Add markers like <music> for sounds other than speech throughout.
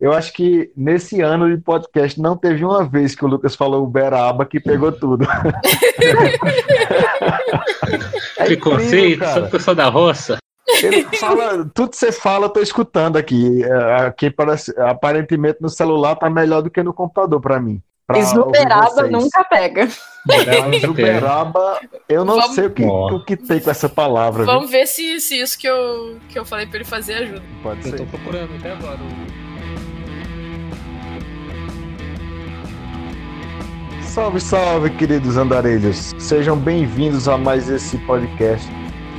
Eu acho que nesse ano de podcast não teve uma vez que o Lucas falou Uberaba que pegou tudo. <laughs> é Preconceito, sou pessoa da roça. Ele fala, tudo que você fala, eu tô escutando aqui. É, aqui parece, aparentemente no celular tá melhor do que no computador para mim. Esnuberaba nunca pega. Esnuberaba, eu não Vamos... sei o que, o que tem com essa palavra. Vamos viu? ver se, se isso que eu, que eu falei pra ele fazer ajuda. Pode ser. Eu tô procurando até agora. Salve, salve, queridos andarilhos. Sejam bem-vindos a mais esse podcast.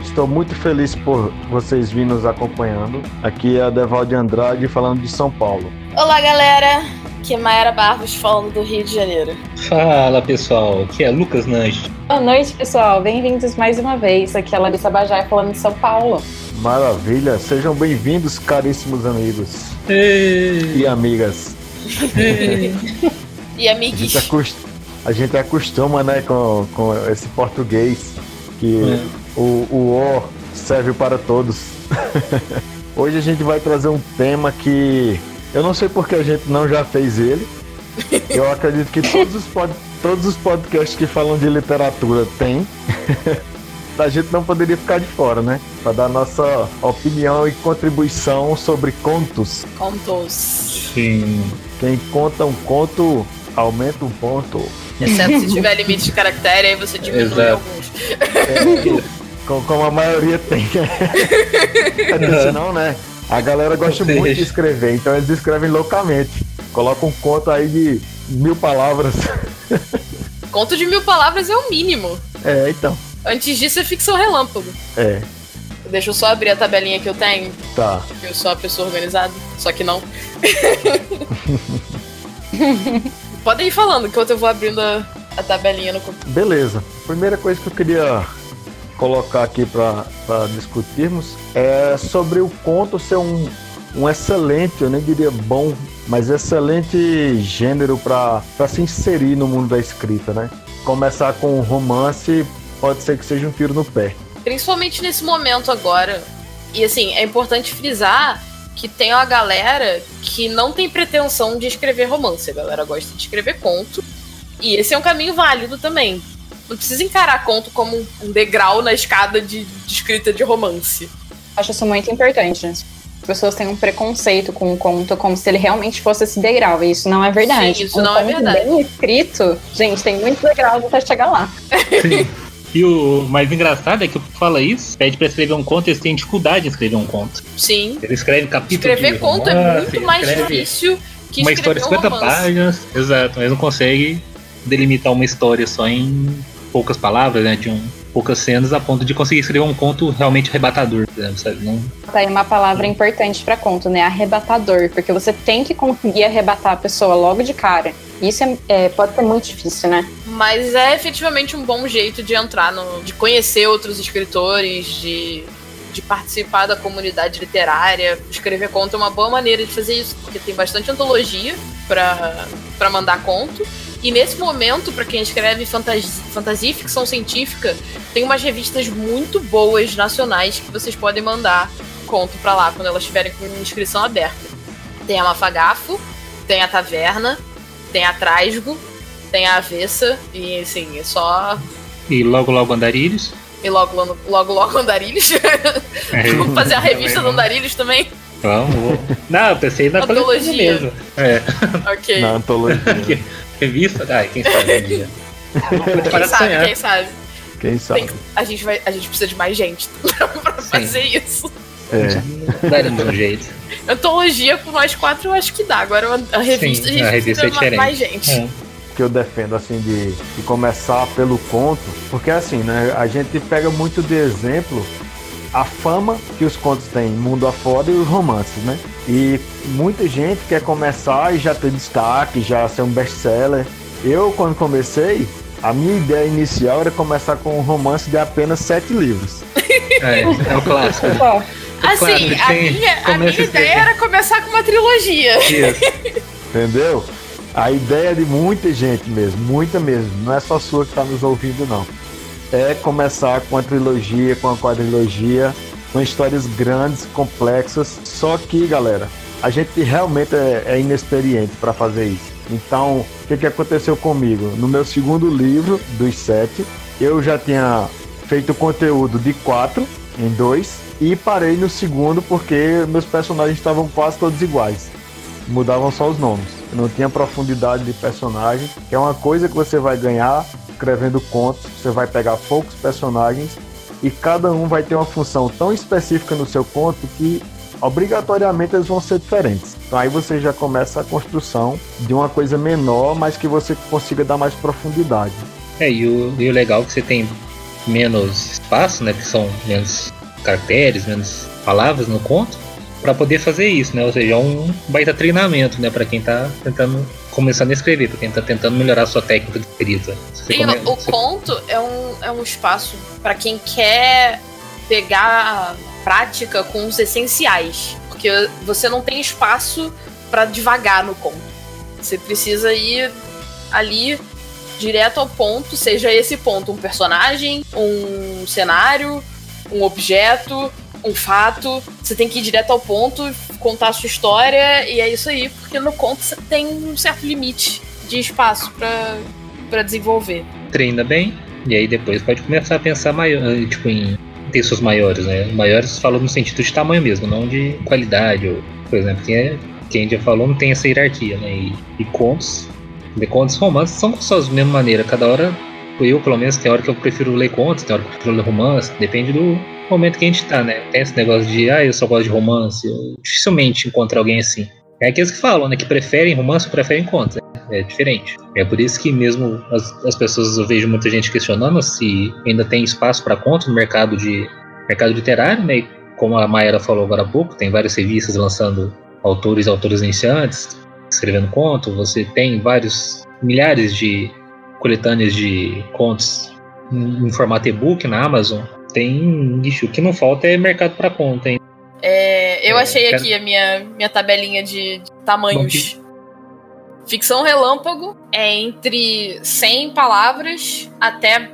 Estou muito feliz por vocês virem nos acompanhando. Aqui é a Devalde Andrade falando de São Paulo. Olá, galera. Aqui é Mayara Barros falando do Rio de Janeiro. Fala, pessoal. Aqui é Lucas Nange. Boa noite, pessoal. Bem-vindos mais uma vez. Aqui é a Larissa Bajai falando de São Paulo. Maravilha. Sejam bem-vindos, caríssimos amigos Ei. e amigas. Ei. e amigues. A gente acostuma, né, com, com esse português que é. o, o O serve para todos. <laughs> Hoje a gente vai trazer um tema que eu não sei porque a gente não já fez ele. <laughs> Eu acredito que todos os, pod, todos os podcasts que falam de literatura tem. <laughs> a gente não poderia ficar de fora, né? Para dar nossa opinião e contribuição sobre contos. Contos. Sim. Quem conta um conto aumenta um ponto. Exceto se tiver limite de caractere, aí você diminui Exato. alguns. É, como, a maioria tem. é, senão, né? A galera gosta muito de escrever, então eles escrevem loucamente. Colocam um conto aí de mil palavras. Conto de mil palavras é o mínimo. É, então. Antes disso é ficção relâmpago. É. Deixa eu só abrir a tabelinha que eu tenho. Tá. Eu sou a pessoa organizada, só que não. <laughs> Podem ir falando enquanto eu vou abrindo a, a tabelinha no computador. Beleza. Primeira coisa que eu queria colocar aqui para discutirmos é sobre o conto ser um, um excelente, eu nem diria bom, mas excelente gênero para se inserir no mundo da escrita, né? Começar com um romance pode ser que seja um tiro no pé. Principalmente nesse momento agora. E assim, é importante frisar que tem uma galera que não tem pretensão de escrever romance. A galera gosta de escrever conto. E esse é um caminho válido também. Não precisa encarar conto como um degrau na escada de, de escrita de romance. Acho isso muito importante. As pessoas têm um preconceito com o conto como se ele realmente fosse esse degrau. E isso não é verdade. Sim, isso um não é verdade. bem escrito, gente, tem muitos degraus até chegar lá. Sim. <laughs> E o mais engraçado é que o fala isso, pede pra escrever um conto, eles têm dificuldade em escrever um conto. Sim. Ele escreve capítulo. Escrever conto é muito mais difícil que uma história de 50 um páginas. Exato, mas não consegue delimitar uma história só em poucas palavras, né? De um, poucas cenas, a ponto de conseguir escrever um conto realmente arrebatador, sabe? Não... Tá aí uma palavra importante para conto, né? Arrebatador, porque você tem que conseguir arrebatar a pessoa logo de cara. Isso é, é, pode ser muito difícil, né? Mas é efetivamente um bom jeito de entrar no. de conhecer outros escritores, de, de participar da comunidade literária. Escrever conto é uma boa maneira de fazer isso, porque tem bastante antologia para mandar conto. E nesse momento, para quem escreve fantasia, fantasia e ficção científica, tem umas revistas muito boas nacionais que vocês podem mandar conto para lá quando elas estiverem com inscrição aberta. Tem a Mafagafo, tem a Taverna, tem a Trasgo, tem a Avessa, e assim, é só. E logo logo Andarilhos. E logo logo, logo, logo Andarilhos. <laughs> É. Vamos fazer a revista do Andarilhos também? Vamos. Não, eu pensei na antologia mesmo. É. Ok. Na antologia. <laughs> revista? Ai, quem sabe um dia. quem sabe, quem sabe. Quem sabe. Tem, a, gente vai, a gente precisa de mais gente <laughs> pra Sim. fazer isso. É. Daria um jeito. Antologia com nós quatro eu acho que dá. Agora a revista Sim, a gente a revista precisa é mais gente. É. Que eu defendo assim de, de começar pelo conto, porque assim, né? A gente pega muito de exemplo a fama que os contos têm mundo afora e os romances, né? E muita gente quer começar e já ter destaque, já ser um best-seller. Eu, quando comecei, a minha ideia inicial era começar com um romance de apenas sete livros. <laughs> É, é o clássico. assim, a minha, a minha ideia era começar com uma trilogia. <laughs> Entendeu? A ideia de muita gente mesmo, muita mesmo. Não é só sua que está nos ouvindo, não. É começar com a trilogia, com a quadrilogia, com histórias grandes, complexas. Só que, galera, a gente realmente é, é inexperiente para fazer isso. Então, o que, que aconteceu comigo? No meu segundo livro, dos sete, eu já tinha feito conteúdo de quatro em dois e parei no segundo porque meus personagens estavam quase todos iguais. Mudavam só os nomes. Não tinha profundidade de personagem, que é uma coisa que você vai ganhar escrevendo contos. Você vai pegar poucos personagens e cada um vai ter uma função tão específica no seu conto que obrigatoriamente eles vão ser diferentes. Então aí você já começa a construção de uma coisa menor, mas que você consiga dar mais profundidade. É, e o, e o legal é que você tem menos espaço, né? Que são menos caracteres, menos palavras no conto, para poder fazer isso, né? Ou seja, é um baita treinamento, né? Para quem tá tentando começando a escrever, para quem tá tentando melhorar a sua técnica de escrita. Sim, come... o conto é um, é um espaço para quem quer pegar prática com os essenciais, porque você não tem espaço para devagar no conto. Você precisa ir ali direto ao ponto, seja esse ponto um personagem, um cenário, um objeto, um fato. Você tem que ir direto ao ponto, contar a sua história e é isso aí, porque no conto você tem um certo limite de espaço para desenvolver. Treina bem e aí depois pode começar a pensar maior, tipo em textos maiores, né? Maiores falou no sentido de tamanho mesmo, não de qualidade. Ou, por exemplo, quem, é, quem já falou não tem essa hierarquia, né? E, e contos, de contos romances são suas da mesma maneira. Cada hora, eu pelo menos, tem hora que eu prefiro ler contos, tem hora que eu prefiro ler romance, depende do momento que a gente tá, né? Tem esse negócio de, ah, eu só gosto de romance. Eu dificilmente encontro alguém assim. É aqueles que falam, né? Que preferem romance ou preferem contos. Né? É diferente. É por isso que mesmo as, as pessoas, eu vejo muita gente questionando se ainda tem espaço para contos no mercado de mercado literário, né? E como a Mayara falou agora há pouco, tem várias revistas lançando autores e autores iniciantes escrevendo conto. Você tem vários milhares de coletâneas de contos em, em formato e-book na Amazon. Tem, bicho, o que não falta é mercado para conta, hein? É, eu é, achei aqui a minha, minha tabelinha de, de tamanhos. Ficção relâmpago é entre 100 palavras até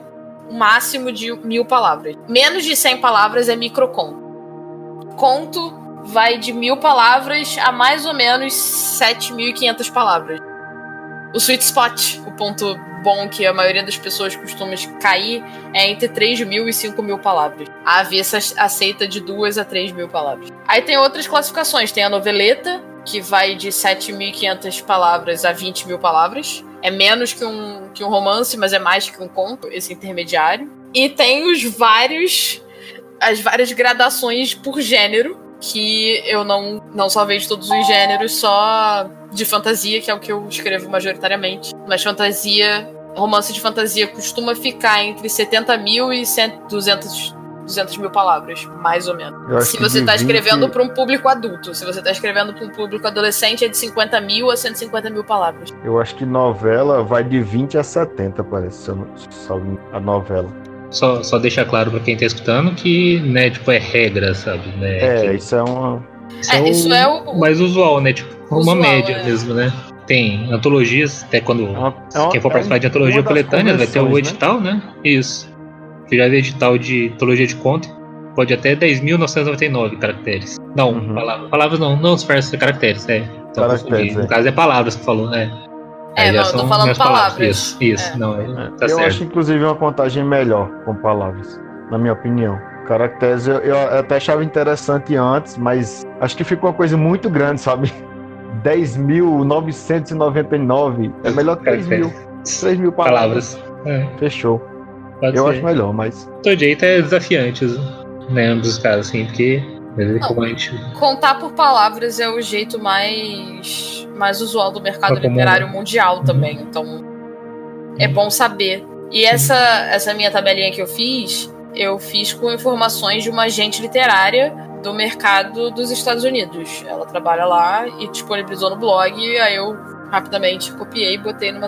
o máximo de mil palavras. Menos de 100 palavras é microconto. Conto vai de mil palavras a mais ou menos 7.500 palavras. O sweet spot, o ponto bom que a maioria das pessoas costuma cair, é entre 3 mil e 5 mil palavras. A avessa aceita de 2 a 3 mil palavras. Aí tem outras classificações. Tem a noveleta, que vai de 7.500 palavras a 20 mil palavras. É menos que um, que um romance, mas é mais que um conto, esse intermediário. E tem os vários. as várias gradações por gênero, que eu não, não só vejo todos os gêneros, só de fantasia, que é o que eu escrevo majoritariamente. Mas fantasia, romance de fantasia costuma ficar entre 70 mil e 100, 200, 200 mil palavras, mais ou menos. Se você está 20... escrevendo para um público adulto, se você está escrevendo para um público adolescente, é de 50 mil a 150 mil palavras. Eu acho que novela vai de 20 a 70, parece, se eu não salvo a novela. Só, só deixar claro para quem está escutando que, né, tipo, é regra, sabe? Né? É, que... isso é uma. Isso é, é, isso é o mais usual, né? Tipo, usual, uma média é. mesmo, né? Tem antologias, até quando é uma, é quem for participar de antologia coletânea vai ter o né? edital, né? né? Isso. Eu já vi edital de antologia de conto, pode até 10.999 caracteres. Não, uhum. palavras, palavras não, não se faz caracteres, é. Então, caracteres, no é. caso é palavras que falou, né? É, não, tô falando palavras. palavras. Isso, isso, é. não, é, é. tá eu certo. acho inclusive uma contagem melhor com palavras, na minha opinião. Caracteres eu, eu até achava interessante antes, mas acho que ficou uma coisa muito grande, sabe? 10.999 é melhor que 3 mil. <laughs> 3 mil palavras. palavras. É. Fechou. Pode eu ser. acho melhor, mas. Todo jeito é desafiante, né? Ambos os casos, assim, porque. Não, gente... Contar por palavras é o jeito mais, mais usual do mercado literário mundial uhum. também. Então é bom saber. E essa, essa minha tabelinha que eu fiz, eu fiz com informações de uma agente literária do mercado dos Estados Unidos. Ela trabalha lá e disponibilizou no blog, aí eu rapidamente copiei e botei numa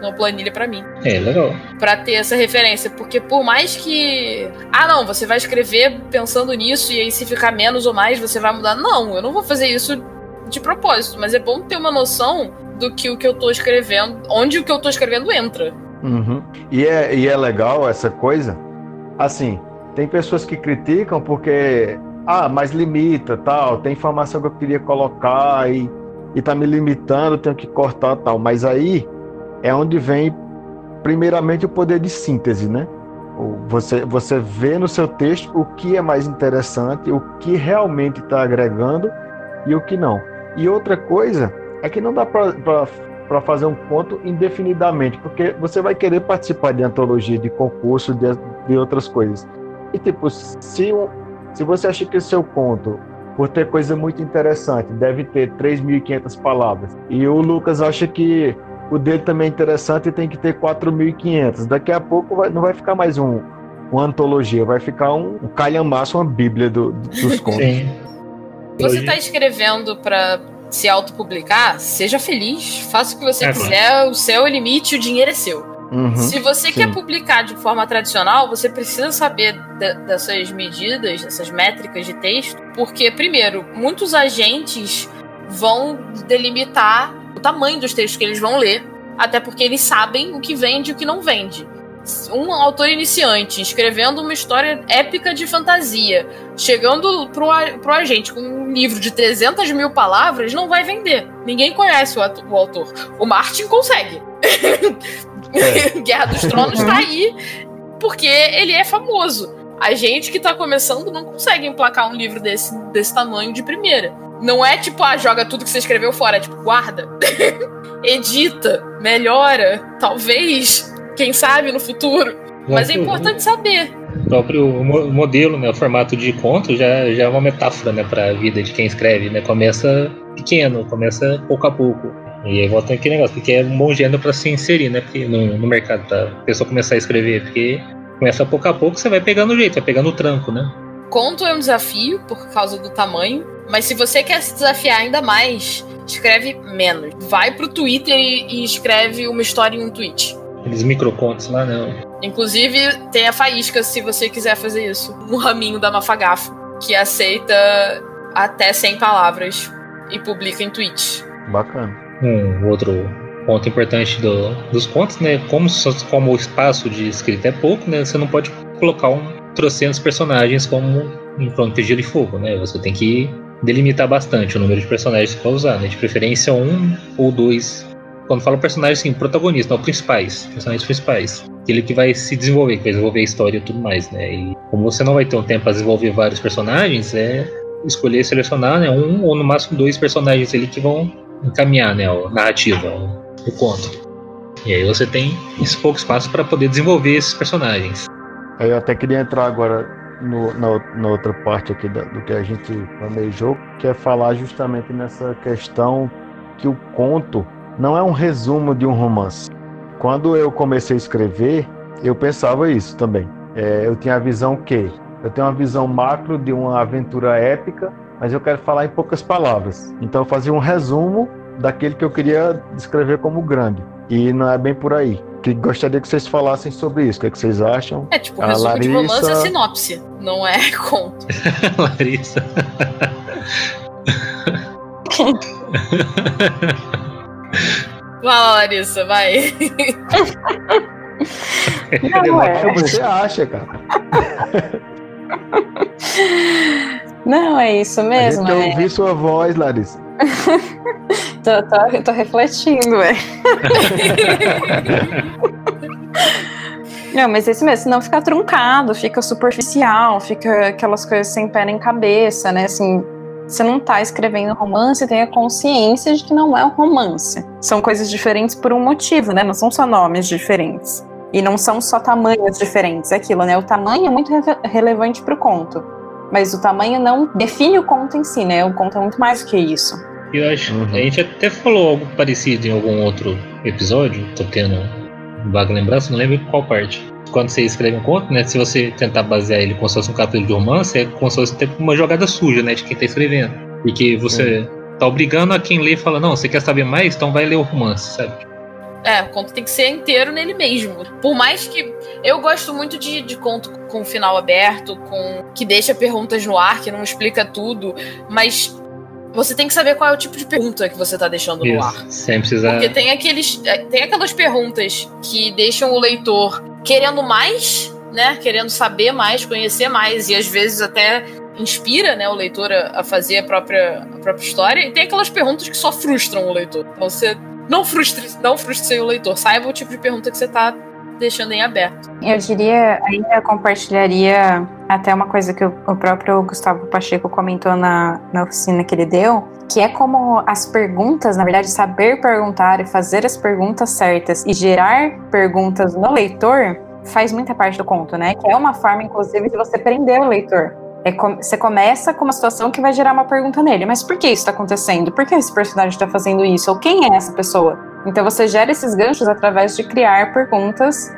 uma planilha para mim. É, legal. Pra ter essa referência. Porque por mais que. Ah, não, você vai escrever pensando nisso e aí se ficar menos ou mais você vai mudar. Não, eu não vou fazer isso de propósito. Mas é bom ter uma noção do que o que eu tô escrevendo. Onde o que eu tô escrevendo entra. Uhum. E, é, e é legal essa coisa. Assim, tem pessoas que criticam porque ah, mas limita, tal, tem informação que eu queria colocar e, e tá me limitando, tenho que cortar tal. Mas aí é onde vem, primeiramente, o poder de síntese, né? Você, você vê no seu texto o que é mais interessante, o que realmente está agregando e o que não. E outra coisa é que não dá para fazer um conto indefinidamente, porque você vai querer participar de antologia, de concurso, de, de outras coisas. E tipo, se, um, se você acha que o seu conto, por ter coisa muito interessante, deve ter 3.500 palavras, e o Lucas acha que o dele também é interessante e tem que ter 4.500, daqui a pouco vai, não vai ficar mais um, uma antologia, vai ficar um, um calhamaço, uma bíblia do, dos <laughs> contos. Sim. Você está escrevendo para se autopublicar, seja feliz, faça o que você é, quiser, o céu é o limite, o dinheiro é seu. Uhum, Se você sim. quer publicar de forma tradicional, você precisa saber de, dessas medidas, dessas métricas de texto, porque, primeiro, muitos agentes vão delimitar o tamanho dos textos que eles vão ler, até porque eles sabem o que vende e o que não vende. Um autor iniciante escrevendo uma história épica de fantasia, chegando pro, pro agente com um livro de 300 mil palavras, não vai vender. Ninguém conhece o, o autor. O Martin consegue. <laughs> É. <laughs> Guerra dos Tronos tá aí porque ele é famoso. A gente que tá começando não consegue emplacar um livro desse, desse tamanho de primeira. Não é tipo, ah, joga tudo que você escreveu fora, é tipo, guarda, <laughs> edita, melhora, talvez, quem sabe no futuro. Mas é importante saber. O próprio modelo, né, o formato de conto já, já é uma metáfora, né, para a vida de quem escreve, né? Começa pequeno, começa pouco a pouco. E aí volta aquele negócio, porque é um bom gênero para se inserir, né? Porque no, no mercado, pra pessoa começar a escrever, porque começa pouco a pouco, você vai pegando o jeito, vai pegando o tranco, né? Conto é um desafio por causa do tamanho, mas se você quer se desafiar ainda mais, escreve menos. Vai pro Twitter e, e escreve uma história em um tweet. Aqueles microcontos lá, né? Inclusive, tem a Faísca se você quiser fazer isso. Um raminho da Mafagafo, que aceita até 100 palavras e publica em tweets. Bacana um outro ponto importante do, dos contos, né? Como, como o espaço de escrita é pouco, né? Você não pode colocar um trocentos personagens como em Crônica de Gelo e Fogo, né? Você tem que delimitar bastante o número de personagens que vai usar, né? De preferência um ou dois. Quando falo personagens, assim, protagonistas, não, principais, personagens principais. Aquele que vai se desenvolver, que vai desenvolver a história e tudo mais, né? E como você não vai ter um tempo para desenvolver vários personagens, é escolher selecionar, né? Um ou no máximo dois personagens ali que vão encaminhar né, a narrativa, o, conto. E aí você tem esse pouco espaço para poder desenvolver esses personagens. Eu até queria entrar agora no, na, na, outra parte aqui da, do que a gente planejou, que é falar justamente nessa questão que o conto não é um resumo de um romance. Quando eu comecei a escrever, eu pensava isso também. É, eu tinha a visão que eu tenho uma visão macro de uma aventura épica mas eu quero falar em poucas palavras. Então eu fazia um resumo daquele que eu queria descrever como grande. E não é bem por aí. Que gostaria que vocês falassem sobre isso. O que, é que vocês acham? É tipo, um resumo Larissa... de romance é sinopse, não é <laughs> conto. <laughs> Larissa. vai Larissa, vai. Não, é. O que você acha, cara? <laughs> Não, é isso mesmo. Eu é... ouvi sua voz, Larissa. <laughs> tô, tô, tô refletindo, é. <laughs> Não, mas é isso mesmo, senão fica truncado, fica superficial, fica aquelas coisas sem pé nem cabeça, né? Assim, você não tá escrevendo romance, tenha consciência de que não é um romance. São coisas diferentes por um motivo, né? Não são só nomes diferentes. E não são só tamanhos diferentes, é aquilo, né? O tamanho é muito re relevante pro conto. Mas o tamanho não define o conto em si, né? O conto é muito mais do que isso. Eu acho. Uhum. A gente até falou algo parecido em algum outro episódio. Tô tendo vaga lembrança, não lembro qual parte. Quando você escreve um conto, né? Se você tentar basear ele como se fosse um capítulo de romance, é como se fosse uma jogada suja, né? De quem tá escrevendo. Porque você uhum. tá obrigando a quem lê e fala, não, você quer saber mais? Então vai ler o romance, sabe? É, o conto tem que ser inteiro nele mesmo. Por mais que. Eu gosto muito de, de conto com final aberto, com que deixa perguntas no ar, que não explica tudo, mas você tem que saber qual é o tipo de pergunta que você está deixando Isso, no ar. Sem precisar. Porque tem aqueles. É, tem aquelas perguntas que deixam o leitor querendo mais, né? Querendo saber mais, conhecer mais, e às vezes até inspira né, o leitor a, a fazer a própria, a própria história, e tem aquelas perguntas que só frustram o leitor. Então você não frustre, não frustre o leitor, saiba o tipo de pergunta que você está deixando em aberto. Eu diria, ainda compartilharia até uma coisa que o, próprio Gustavo Pacheco comentou na, na oficina que ele deu, que é como as perguntas, na verdade, saber perguntar e fazer as perguntas certas e gerar perguntas no leitor faz muita parte do conto, né? Que é uma forma, inclusive, de você prender o leitor. É você começa com uma situação que vai gerar uma pergunta nele. Mas por que isso está acontecendo? Por que esse personagem está fazendo isso? Ou quem é essa pessoa? Então você gera esses ganchos através de criar perguntas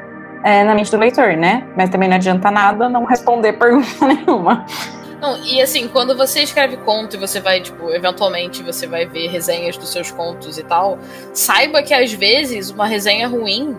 é, na mente do leitor, né? Mas também não adianta nada não responder <laughs> pergunta nenhuma. Não, e assim, quando você escreve conto e você vai, tipo, eventualmente você vai ver resenhas dos seus contos e tal, saiba que às vezes uma resenha ruim.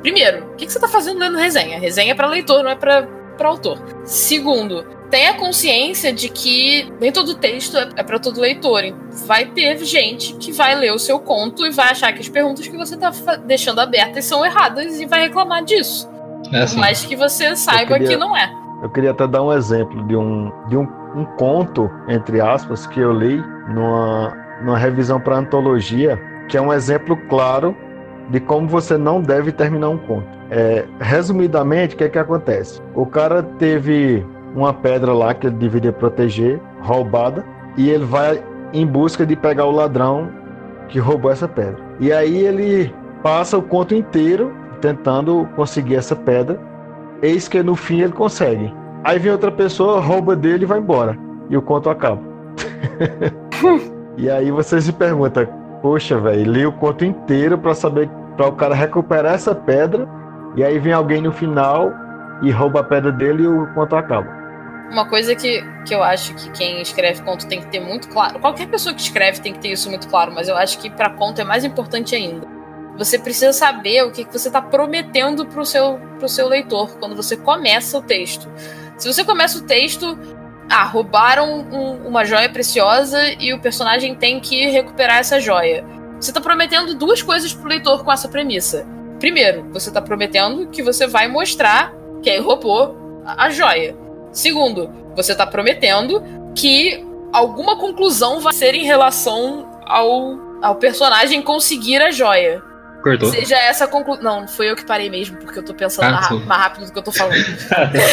Primeiro, o que, que você tá fazendo lendo resenha? Resenha é pra leitor, não é pra, pra autor. Segundo, tenha consciência de que nem todo texto é, é para todo leitor. Vai ter gente que vai ler o seu conto e vai achar que as perguntas que você tá deixando abertas são erradas e vai reclamar disso. É assim. Mas que você saiba queria, que não é. Eu queria até dar um exemplo de um, de um, um conto, entre aspas, que eu li numa, numa revisão para antologia, que é um exemplo claro de como você não deve terminar um conto. É, resumidamente, o que é que acontece? O cara teve uma pedra lá que ele deveria proteger, roubada, e ele vai em busca de pegar o ladrão que roubou essa pedra. E aí ele passa o conto inteiro tentando conseguir essa pedra. Eis que no fim ele consegue. Aí vem outra pessoa, rouba dele e vai embora. E o conto acaba. <laughs> e aí você se pergunta, poxa, velho, li o conto inteiro para saber para o cara recuperar essa pedra. E aí vem alguém no final e rouba a pedra dele e o conto acaba. Uma coisa que, que eu acho que quem escreve conto tem que ter muito claro. Qualquer pessoa que escreve tem que ter isso muito claro, mas eu acho que para conto é mais importante ainda. Você precisa saber o que, que você está prometendo para o seu, pro seu leitor quando você começa o texto. Se você começa o texto, ah, roubaram um, uma joia preciosa e o personagem tem que recuperar essa joia. Você está prometendo duas coisas para o leitor com essa premissa. Primeiro, você está prometendo que você vai mostrar quem roubou a joia. Segundo, você está prometendo que alguma conclusão vai ser em relação ao, ao personagem conseguir a joia. Cortou? Seja essa conclusão. Não, foi eu que parei mesmo, porque eu tô pensando ah, mais, mais, rápido do que eu tô falando.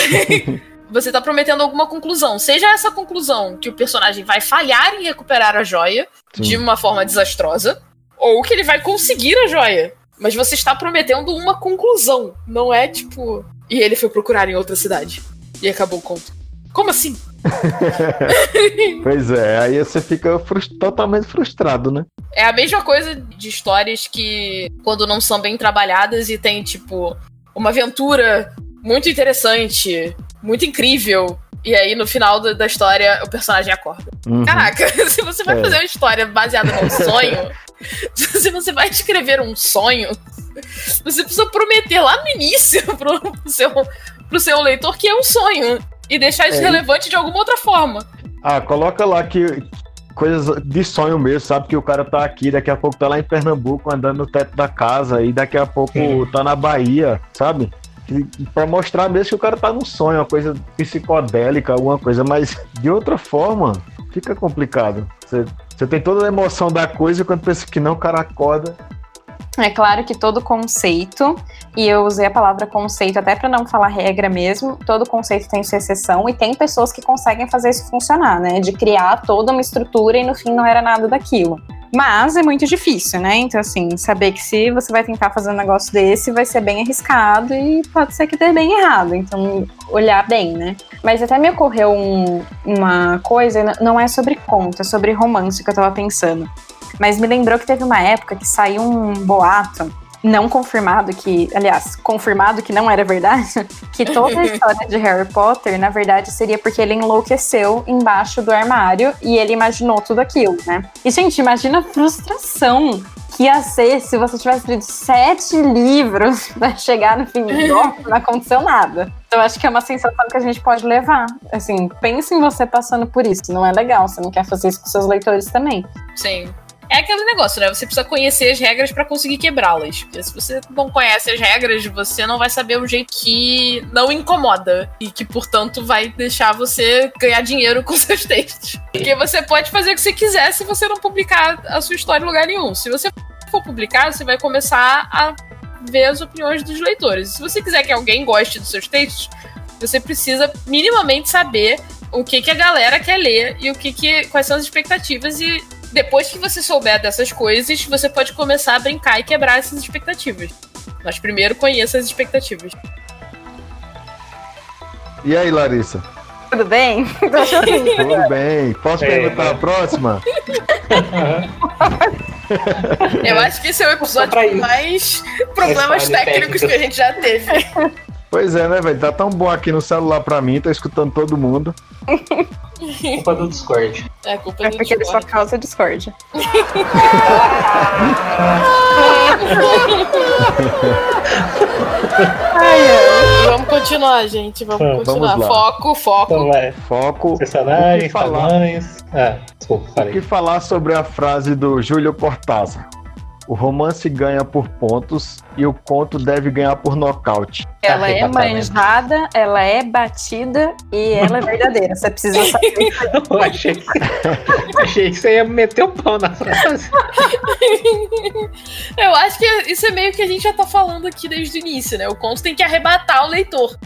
<laughs> você tá prometendo alguma conclusão. Seja essa conclusão que o personagem vai falhar em recuperar a joia Sim. de uma forma desastrosa, ou que ele vai conseguir a joia. Mas você está prometendo uma conclusão. Não é tipo. E ele foi procurar em outra cidade. E acabou o conto. Como assim? <laughs> pois é, aí você fica frust totalmente frustrado, né? É a mesma coisa de histórias que, quando não são bem trabalhadas e tem, tipo, uma aventura muito interessante, muito incrível, e aí, no final da, da história, o personagem acorda. Uhum. Caraca, <laughs> se você vai é. fazer uma história baseada num <laughs> sonho, se você vai escrever um sonho, você precisa prometer lá no início pro seu, pro seu leitor que é um sonho. E deixar isso é. relevante de alguma outra forma. Ah, coloca lá que coisas de sonho mesmo, sabe? Que o cara tá aqui, daqui a pouco tá lá em Pernambuco andando no teto da casa e daqui a pouco tá na Bahia, sabe? para mostrar mesmo que o cara tá num sonho, uma coisa psicodélica, alguma coisa, mas de outra forma fica complicado. Você, você tem toda a emoção da coisa e quando pensa que não, o cara acorda é claro que todo conceito, e eu usei a palavra conceito até para não falar regra mesmo, todo conceito tem sua exceção e tem pessoas que conseguem fazer isso funcionar, né? De criar toda uma estrutura e no fim não era nada daquilo. Mas é muito difícil, né? Então, assim, saber que se você vai tentar fazer um negócio desse, vai ser bem arriscado e pode ser que dê bem errado. Então, olhar bem, né? Mas até me ocorreu um, uma coisa, não é sobre conta, é sobre romance que eu tava pensando. Mas me lembrou que teve uma época que saiu um boato não confirmado que, aliás, confirmado que não era verdade, <laughs> que toda a <laughs> história de Harry Potter, na verdade, seria porque ele enlouqueceu embaixo do armário e ele imaginou tudo aquilo, né? E, gente, imagina a frustração que ia ser se você tivesse lido sete livros <laughs> para chegar no fim do não aconteceu nada. Então, acho que é uma sensação que a gente pode levar. Assim, pense em você passando por isso. Não é legal, você não quer fazer isso com seus leitores também. Sim. É aquele negócio, né? Você precisa conhecer as regras para conseguir quebrá-las. Porque se você não conhece as regras, você não vai saber o jeito que não incomoda e que, portanto, vai deixar você ganhar dinheiro com <laughs> seus textos. Porque você pode fazer o que você quiser se você não publicar a sua história em lugar nenhum. Se você for publicar, você vai começar a ver as opiniões dos leitores. Se você quiser que alguém goste dos seus textos, você precisa minimamente saber o que, que a galera quer ler e o que, que quais são as expectativas e depois que você souber dessas coisas, você pode começar a brincar e quebrar essas expectativas. Mas primeiro conheça as expectativas. E aí, Larissa? Tudo bem? <laughs> Tudo bem. Posso É, perguntar vai. a próxima? Eu acho que esse é o episódio com mais problemas técnicos que a gente já teve. <laughs> Pois é, né, velho? Tá tão bom aqui no celular pra mim, tô escutando todo mundo. Culpa do Discord. É culpa É do porque ele só Discord. causa Discord. Ai. <laughs> Vamos continuar, gente. Vamos Vamos continuar. lá. Foco, foco. Então vai. Foco. O que falar? tamanhos. Ah, desculpa, O falei. que falar sobre a frase do Júlio Cortázar? O romance ganha por pontos e o conto deve ganhar por nocaute. Ela é Arrebatamento. manjada, ela é batida e ela é verdadeira. Você precisa <laughs> saber. Eu achei que, achei que você ia meter o pau na frase. Eu acho que isso é meio que a gente já tá falando aqui desde o início, né? O conto tem que arrebatar o leitor.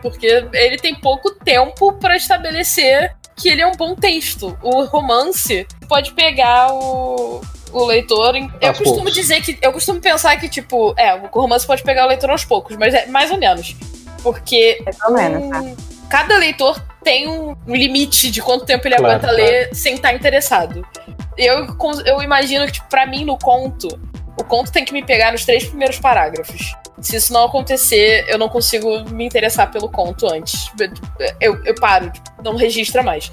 Porque ele tem pouco tempo pra estabelecer que ele é um bom texto. O romance pode pegar o, o leitor. Em... Eu costumo poucos. dizer que. Eu costumo pensar que, tipo, é, o romance pode pegar o leitor aos poucos, mas é mais ou menos. Porque Mais ou menos, tá? cada leitor tem um limite de quanto tempo ele Claro, aguenta ler sem estar interessado. Eu, eu imagino que, tipo, pra mim, no conto, o conto tem que me pegar nos três primeiros parágrafos. Se isso não acontecer, eu não consigo me interessar pelo conto antes. Eu, eu paro, tipo, não registra mais.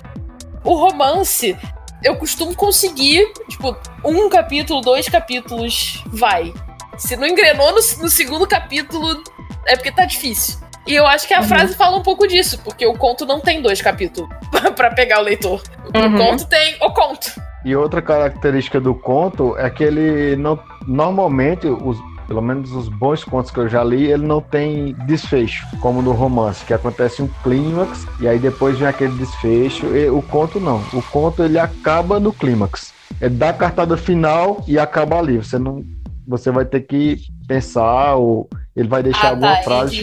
O romance, eu costumo conseguir, tipo, um capítulo, dois capítulos, vai. Se não engrenou no, no segundo capítulo, é porque tá difícil. E eu acho que a frase fala um pouco disso, porque o conto não tem dois capítulos <laughs> pra pegar o leitor. O Uhum. conto tem o conto. E outra característica do conto é que ele não. Normalmente, os, pelo menos os bons contos que eu já li, ele não tem desfecho, como no romance, que acontece um clímax e aí depois vem aquele desfecho. E o conto não. O conto ele acaba no clímax. Ele dá a cartada final e acaba ali. Você não. Você vai ter que pensar, ou ele vai deixar Ah, alguma tá, frase entendi.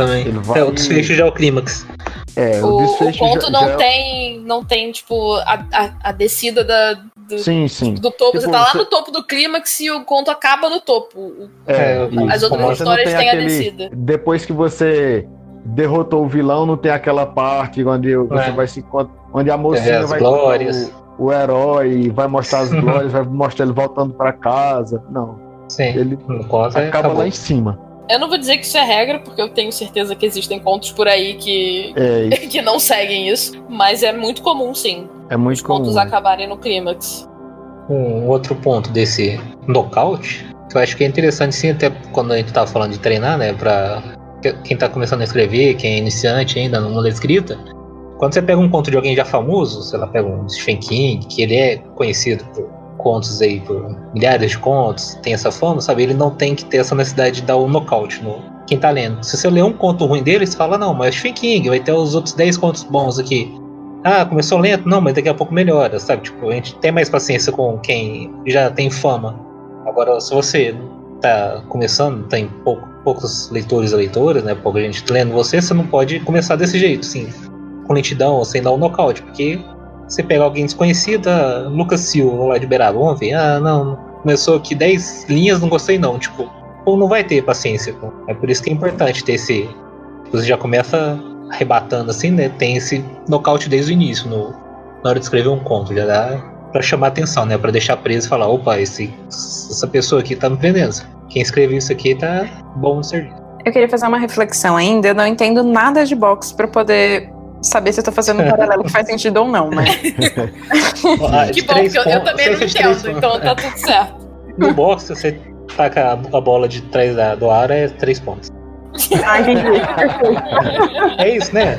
É, também. Ele vai- É, o desfecho já é o clímax. É, o, O, o conto já- não já- tem, não tem, tipo, a, a, a descida da, do, Sim, sim. do topo. Tipo, você tá lá você- no topo do clímax e o conto acaba no topo. É, É, isso. as outras Você não histórias têm a aquele- descida. Depois que você derrotou o vilão, não tem aquela parte onde você É. vai se onde a É, mocinha vai glórias. o, o herói, vai mostrar as <laughs> glórias, vai mostrar ele voltando pra casa. Não, Sim. ele é, acaba acabou. lá em cima. Eu não vou dizer que isso é regra, porque eu tenho certeza que existem contos por aí que, É, <laughs> que não seguem isso. Mas é muito comum, sim, é muito os contos comum. acabarem no clímax. Um outro ponto desse knockout, que eu acho que é interessante sim, até quando a gente tá falando de treinar, né, pra quem tá começando a escrever, quem é iniciante ainda no mundo da escrita, quando você pega um conto de alguém já famoso, sei lá, pega um Stephen King, que ele é conhecido por contos aí, por milhares de contos, tem essa fama, sabe, ele não tem que ter essa necessidade de dar o nocaute no quem tá lendo. Se você ler um conto ruim dele, você fala, não, mas Stephen King, vai ter os outros 10 contos bons aqui. Ah, começou lento? Não, mas daqui a pouco melhora, sabe? Tipo, a gente tem mais paciência com quem já tem fama. Agora, se você tá começando, tem pouco, poucos leitores e leitoras, né? Pouca gente lendo você, você não pode começar desse jeito, assim, com lentidão sem dar um nocaute, porque você pega alguém desconhecido, ah, Lucas Silva lá de Beraba, vamos ver, ah, não, começou aqui 10 linhas, não gostei não, tipo, ou não vai ter paciência. É por isso que é importante ter esse. Você já começa arrebatando assim, né? Tem esse nocaute desde o início, no, na hora de escrever um conto, já dá pra chamar atenção, né? Pra deixar preso e falar, opa, esse, essa pessoa aqui tá me vendendo. Quem escreveu isso aqui tá bom no serviço. Eu queria fazer uma reflexão ainda. Eu não entendo nada de boxe pra poder saber se eu tô fazendo um paralelo que faz <laughs> sentido ou não, <laughs> mas. Ah, Que bom, porque eu, eu também não entendo, então tá tudo certo. <laughs> No boxe, você taca a bola de trás da- do ar, é três pontos. Ah, entendi. É isso, né?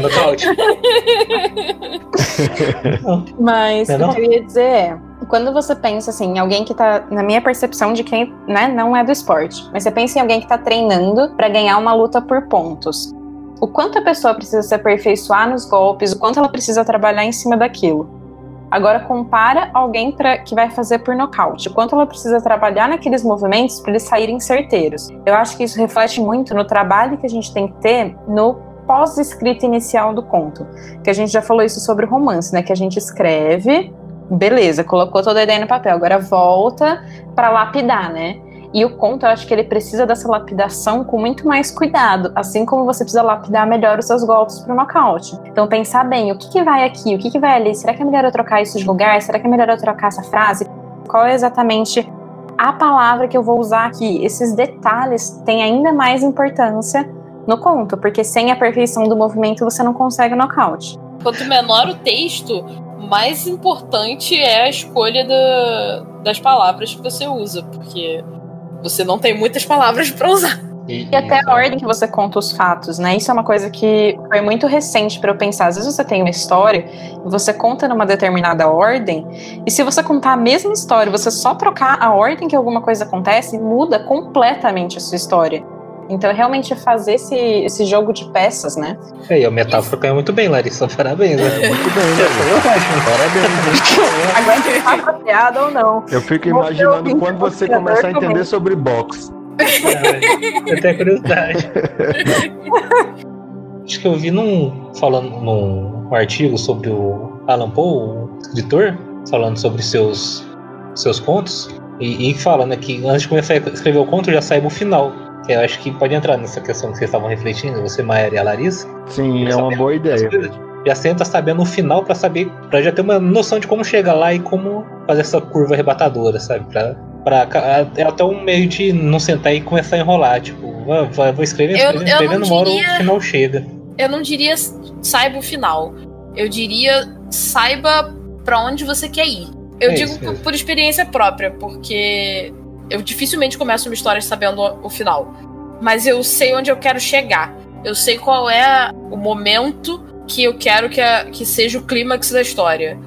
Nocaute. Mas Não é o que eu ia dizer é. quando você pensa assim, em alguém que tá, na minha percepção de quem, né, não é do esporte, mas você pensa em alguém que tá treinando para ganhar uma luta por pontos. O quanto a pessoa precisa se aperfeiçoar nos golpes, o quanto ela precisa trabalhar em cima daquilo. Agora compara alguém pra, que vai fazer por nocaute, o quanto ela precisa trabalhar naqueles movimentos para eles saírem certeiros. Eu acho que isso reflete muito no trabalho que a gente tem que ter no pós-escrita inicial do conto. Que a gente já falou isso sobre romance, né? Que a gente escreve, beleza, colocou toda a ideia no papel, agora volta para lapidar, né? E o conto, eu acho que ele precisa dessa lapidação com muito mais cuidado, assim como você precisa lapidar melhor os seus golpes para o nocaute. Então, pensar bem, o que, que vai aqui, o que, que vai ali? Será que é melhor eu trocar isso de lugar? Será que é melhor eu trocar essa frase? Qual é exatamente a palavra que eu vou usar aqui? Esses detalhes têm ainda mais importância no conto, porque sem a perfeição do movimento você não consegue o nocaute. Quanto menor o texto, mais importante é a escolha da, das palavras que você usa, porque você não tem muitas palavras para usar. E, e até a ordem que você conta os fatos, né? Isso é uma coisa que foi muito recente para eu pensar. Às vezes você tem uma história e você conta numa determinada ordem, e se você contar a mesma história, você só trocar a ordem que alguma coisa acontece, muda completamente a sua história. Então, realmente fazer esse, esse jogo de peças, né? É, e a metáfora caiu muito bem, Larissa. Parabéns, né? É, muito bem, né? <laughs> Parabéns. <laughs> Agora se tá apropriado ou não. Eu fico imaginando quando você começar a entender sobre boxe. É, eu tenho curiosidade. <laughs> Acho que eu vi num. falando num artigo sobre o Alan Poe, o escritor, falando sobre seus, seus contos. E, e falando né, que antes de começar a escrever o conto, já saiba o final. Eu acho que pode entrar nessa questão que vocês estavam refletindo, você, Maia e a Larissa. Sim, é uma boa ideia. Já senta sabendo o final para saber, para já ter uma noção de como chegar lá e como fazer essa curva arrebatadora, sabe? Pra, pra, é até um meio de não sentar e começar a enrolar, tipo, ah, vou escrever, escrevendo, escrevendo, uma hora o final chega. Eu não diria saiba o final. Eu diria saiba para onde você quer ir. Eu é digo por, por experiência própria, porque eu dificilmente começo uma história sabendo o final. Mas eu sei onde eu quero chegar. Eu sei qual é o momento que eu quero que, a, que seja o clímax da história.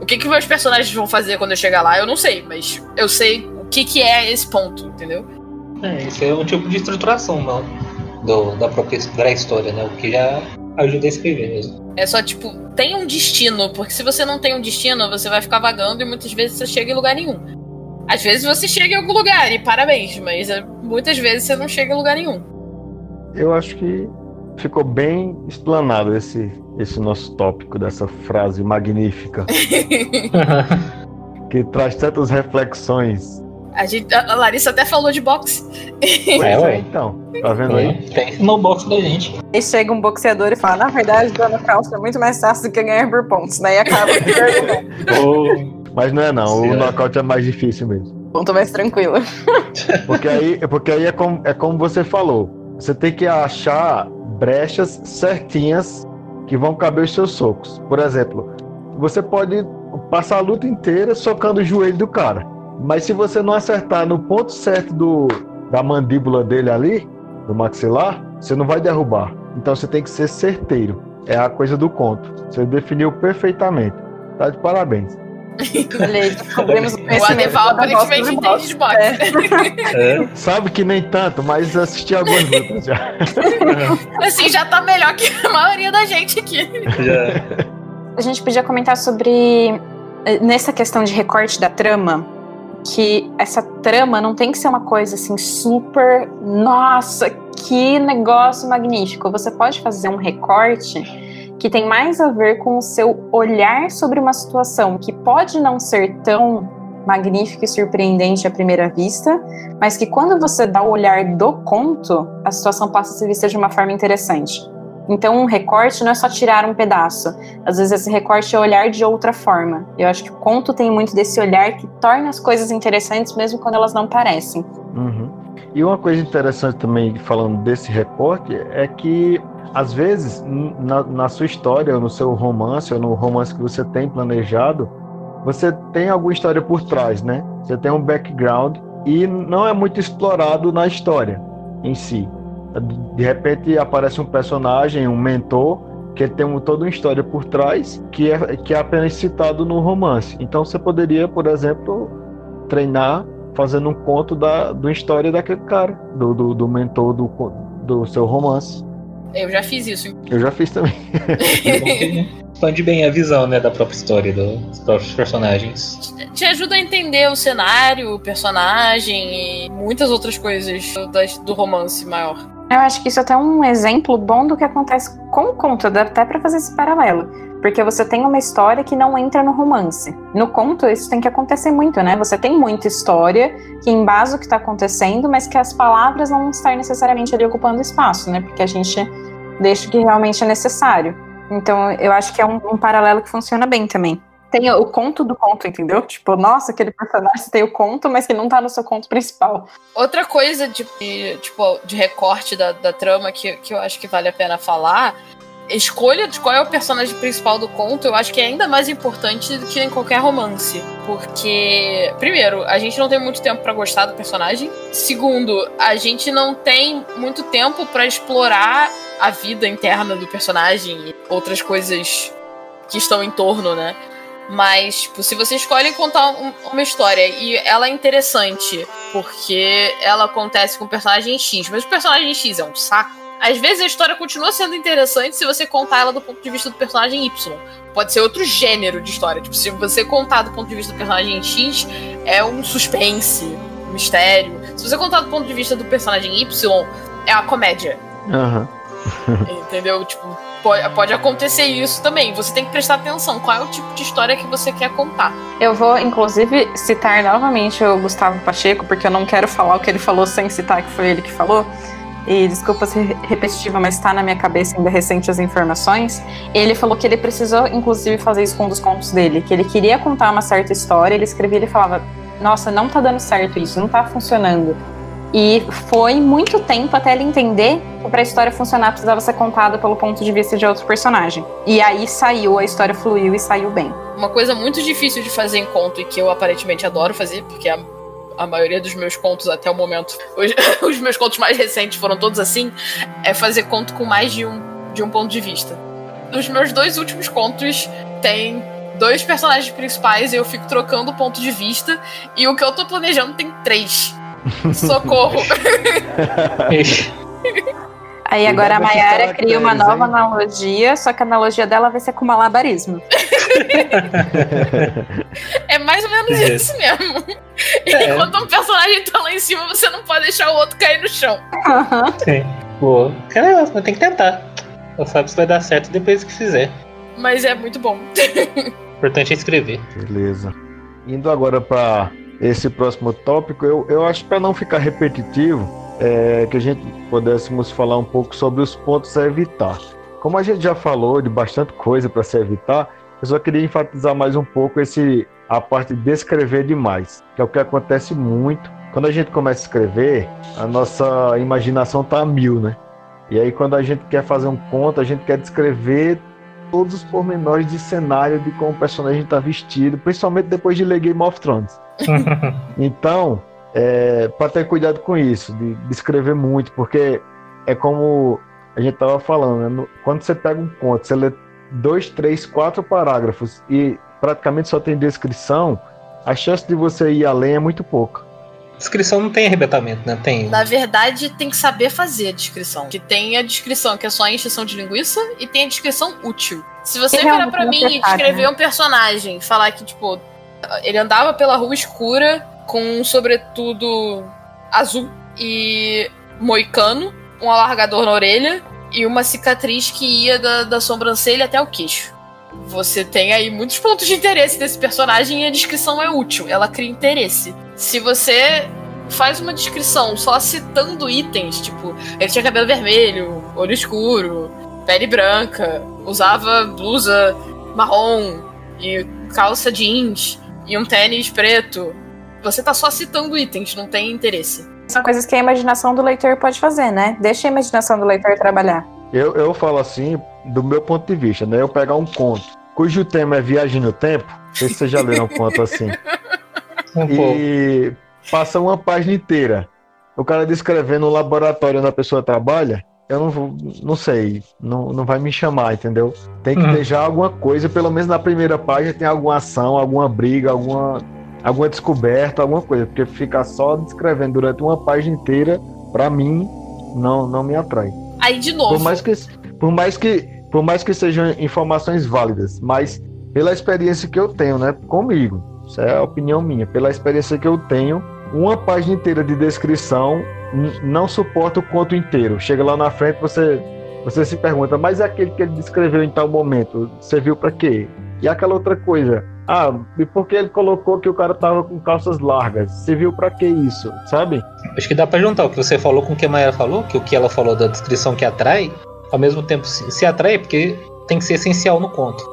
O que, que meus personagens vão fazer quando eu chegar lá, eu não sei, mas eu sei o que, que é esse ponto, entendeu? É, isso é um tipo de estruturação não, do, da própria história, né? O que já ajuda a escrever mesmo. É só, tipo, tem um destino, porque se você não tem um destino, você vai ficar vagando e muitas vezes você chega em lugar nenhum. Às vezes você chega em algum lugar e parabéns, mas eh, muitas vezes você não chega em lugar nenhum. Eu acho que ficou bem explanado esse, esse nosso tópico dessa frase magnífica. <laughs> que traz tantas reflexões. A, gente, a Larissa até falou de boxe. É, ué. então. Tá vendo aí? Tem no boxe da gente. Aí chega um boxeador e fala: na verdade, dona calça é muito mais fácil do que ganhar por pontos. Daí acaba. <laughs> oh. Mas não é não, o nocaute é mais difícil mesmo. Ponto mais tranquilo. <laughs> Porque aí, porque aí é, como, é como você falou. Você tem que achar brechas certinhas que vão caber os seus socos. Por exemplo, você pode passar a luta inteira socando o joelho do cara. Mas se você não acertar no ponto certo do, da mandíbula dele ali, do maxilar, você não vai derrubar. Então você tem que ser certeiro. É a coisa do conto. Você definiu perfeitamente. Tá de parabéns. Olha descobrimos <laughs> o O Adeval aparentemente entende de boxe. É. É. Sabe que nem tanto, mas assisti algumas lutas já. <laughs> assim, já tá melhor que a maioria da gente aqui. Já. A gente podia comentar sobre, eh, nessa questão de recorte da trama, que essa trama não tem que ser uma coisa assim super. Nossa, que negócio magnífico. Você pode fazer um recorte que tem mais a ver com o seu olhar sobre uma situação que pode não ser tão magnífica e surpreendente à primeira vista, mas que quando você dá o olhar do conto, a situação passa a ser vista de uma forma interessante. Então, um recorte não é só tirar um pedaço. Às vezes, esse recorte é olhar de outra forma. Eu acho que o conto tem muito desse olhar que torna as coisas interessantes, mesmo quando elas não parecem. Uhum. E uma coisa interessante também, falando desse recorte, é que às vezes, na, na, sua história, ou no seu romance, ou no romance que você tem planejado, você tem alguma história por trás, né? Você tem um background e não é muito explorado na história em si. De repente aparece um personagem, um mentor, que tem um, toda uma história por trás que é, que é apenas citado no romance. Então você poderia, por exemplo, treinar fazendo um conto da, da história daquele cara, do, do, do mentor do, do seu romance. Eu já fiz isso. Eu já fiz também. <laughs> Expande bem a visão, né, da própria história, dos próprios personagens. Te ajuda a entender o cenário, o personagem e muitas outras coisas do, do romance maior. Eu acho que isso é até um exemplo bom do que acontece com o conto, dá até para fazer esse paralelo. Porque você tem uma história que não entra no romance. No conto, isso tem que acontecer muito, né? Você tem muita história que embasa o que está acontecendo, mas que as palavras não estão necessariamente ali ocupando espaço, né? Porque a gente deixa o que realmente é necessário. Então, eu acho que é um, um paralelo que funciona bem também tem o conto do conto, entendeu? Tipo, nossa, aquele personagem tem o conto, mas que não tá no seu conto principal. Outra coisa de, tipo, de recorte da, da trama que, que eu acho que vale a pena falar escolha de qual é o personagem principal do conto, eu acho que é ainda mais importante do que em qualquer romance. Porque, primeiro, a gente não tem muito tempo para gostar do personagem. Segundo, a gente não tem muito tempo para explorar a vida interna do personagem e outras coisas que estão em torno, né? Mas, tipo, se você escolhe contar um, uma história e ela é interessante porque ela acontece com o personagem X, mas o personagem X é um saco, às vezes a história continua sendo interessante se você contar ela do ponto de vista do personagem Y. Pode ser outro gênero de história. Tipo, se você contar do ponto de vista do personagem X, é um suspense, um mistério. Se você contar do ponto de vista do personagem Y, é uma comédia. Uhum. <laughs> Entendeu? Tipo, pode, pode acontecer isso também. Você tem que prestar atenção. Qual é o tipo de história que você quer contar? Eu vou, inclusive, citar novamente o Gustavo Pacheco, porque eu não quero falar o que ele falou sem citar que foi ele que falou e desculpa ser repetitiva, mas está na minha cabeça ainda recente as informações. Ele falou que ele precisou, inclusive, fazer isso com um dos contos dele, que ele queria contar uma certa história, ele escrevia e falava: Nossa, não tá dando certo isso, não tá funcionando. E foi muito tempo até ele entender que para a história funcionar precisava ser contada pelo ponto de vista de outro personagem. E aí saiu, a história fluiu e saiu bem. Uma coisa muito difícil de fazer em conto e que eu aparentemente adoro fazer, porque a a maioria dos meus contos até o momento, os, <laughs> os, meus contos mais recentes foram todos assim, é fazer conto com mais de um, de um ponto de vista. Nos meus dois últimos contos tem dois personagens principais e eu fico trocando o ponto de vista, e o que eu tô planejando tem três. <laughs> Socorro! <laughs> Aí agora a Mayara cria uma nova hein? analogia, só que a analogia dela vai ser com malabarismo. é mais ou menos é. isso mesmo. É. Enquanto um personagem tá lá em cima, você não pode deixar o outro cair no chão. Uhum. Sim. Negócio, mas tem que tentar. Eu sabe se vai dar certo depois que fizer. Mas é muito bom. O <laughs> importante é escrever. Beleza. Indo agora para esse próximo tópico, eu, eu acho para não ficar repetitivo, é, que a gente pudéssemos falar um pouco sobre os pontos a evitar. Como a gente já falou de bastante coisa para se evitar, eu só queria enfatizar mais um pouco esse a parte de descrever demais, que é o que acontece muito. Quando a gente começa a escrever, a nossa imaginação tá a mil, né? E aí quando a gente quer fazer um conto, a gente quer descrever todos os pormenores de cenário de como o personagem está vestido, principalmente depois de ler Game of Thrones. <laughs> então, é, para ter cuidado com isso, de, de escrever muito, porque é como a gente estava falando, né? quando você pega um conto, você lê dois, três, quatro parágrafos e praticamente só tem descrição, a chance de você ir além é muito pouca. Descrição não tem arrebentamento, né? Tem. Na verdade, tem que saber fazer a descrição. Que tem a descrição que é só a encheção de linguiça e tem a descrição útil. Se você virar para mim e descrever né? um personagem, falar que, tipo, ele andava pela rua escura com um sobretudo azul e moicano, um alargador na orelha e uma cicatriz que ia da, da sobrancelha até o queixo. Você tem aí muitos pontos de interesse desse personagem e a descrição é útil, ela cria interesse. Se você faz uma descrição só citando itens, tipo, ele tinha cabelo vermelho, olho escuro, pele branca, usava blusa marrom e calça jeans e um tênis preto. Você tá só citando itens, não tem interesse. São coisas que a imaginação do leitor pode fazer, né? Deixa a imaginação do leitor trabalhar. Eu, eu falo assim, do meu ponto de vista, né? Eu pegar um conto cujo tema é viagem no tempo, não sei se vocês já leram um conto assim. <laughs> Um e passa uma página inteira. O cara descrevendo o laboratório onde a pessoa trabalha, eu não vou, não sei, não, não vai me chamar, entendeu? Tem que Uhum. deixar alguma coisa, pelo menos na primeira página tem alguma ação, alguma briga, alguma, alguma descoberta, alguma coisa, porque ficar só descrevendo durante uma página inteira, pra mim, não, não me atrai. Aí, de novo, Por mais que, por mais que, por mais que sejam informações válidas, mas pela experiência que eu tenho, né, comigo, isso é a opinião minha, pela experiência que eu tenho, uma página inteira de descrição não suporta o conto inteiro. Chega lá na frente, você, você se pergunta, mas é aquele que ele descreveu em tal momento, serviu pra quê? E aquela outra coisa, ah, e por que ele colocou que o cara tava com calças largas? Serviu pra que isso, sabe? Acho que dá pra juntar o que você falou com o que a Mayara falou, que o que ela falou da descrição que atrai, ao mesmo tempo se, se atrai porque tem que ser essencial no conto.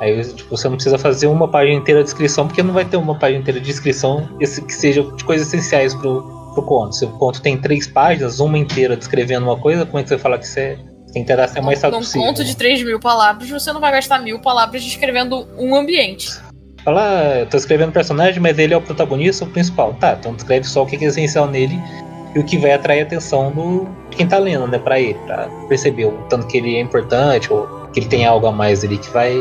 Aí tipo, você não precisa fazer uma página inteira de descrição, porque não vai ter uma página inteira de descrição esse- que seja de coisas essenciais pro, pro conto. Se o conto tem três páginas, uma inteira descrevendo uma coisa, como é que você fala que você tem que tentar ser mais num possível? conto de 3 mil palavras, você não vai gastar mil palavras descrevendo um ambiente. Fala, ah, eu tô escrevendo personagem, mas ele é o protagonista, o principal. Tá, então descreve só o que é essencial nele e o que vai atrair a atenção do de quem tá lendo, né, pra ele, pra perceber o tanto que ele é importante ou que ele tem algo a mais ali que vai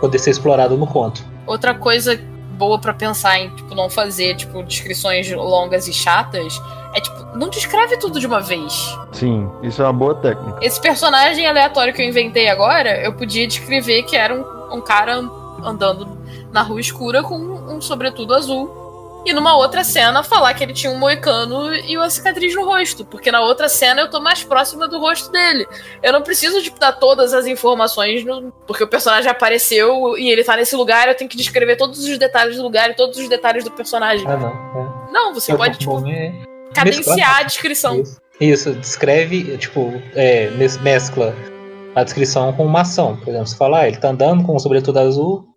poder ser explorado no conto. Outra coisa boa pra pensar em, tipo, não fazer, tipo, descrições longas e chatas é, tipo, não descreve tudo de uma vez. Sim, isso é uma boa técnica. Esse personagem aleatório que eu inventei agora, eu podia descrever que era um, um cara andando na rua escura com um sobretudo azul. E numa outra cena falar que ele tinha um moicano e uma cicatriz no rosto. Porque na outra cena eu tô mais próxima do rosto dele. Eu não preciso tipo, dar todas as informações, no- porque o personagem apareceu e ele tá nesse lugar, eu tenho que descrever todos os detalhes do lugar e todos os detalhes do personagem. Ah, não. Não, você É. pode, tipo, é- cadenciar a descrição. Isso. Isso, descreve, tipo, é, mes- mescla a descrição com uma ação. Por exemplo, você fala, ah, ele tá andando com um sobretudo azul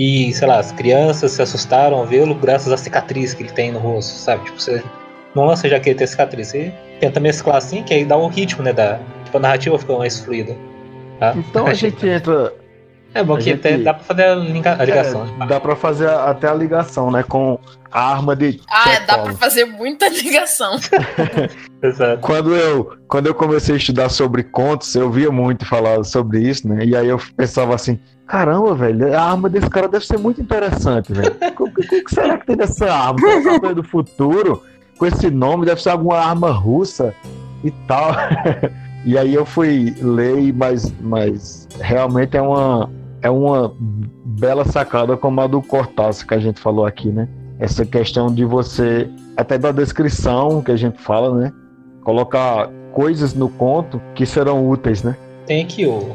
e, sei lá, as crianças se assustaram ao vê-lo graças à cicatriz que ele tem no rosto, sabe? Tipo, você não lança já que ele tem cicatriz, você tenta mesclar assim, que aí dá um ritmo, né, da, tipo, a narrativa fica mais fluida. Tá? Então a gente <laughs> entra. É bom a que gente- até dá pra fazer a, liga- a ligação. É, dá pra fazer até a ligação, né? Com a arma de. Ah, dá Chekhov. pra fazer muita <laughs> ligação. <laughs> Exato. Quando eu, quando eu comecei a estudar sobre contos, eu via muito falar sobre isso, né? E aí eu pensava assim, caramba, velho, a arma desse cara deve ser muito interessante, velho. <laughs> O que, que será que tem dessa arma? Será que é do futuro? Com esse nome, deve ser alguma arma russa e tal. e aí eu fui ler, mas, mas realmente é uma, é uma bela sacada como a do Cortázar que a gente falou aqui, né? Essa questão de você, até da descrição que a gente fala, né? colocar coisas no conto que serão úteis, né? Tem aqui o,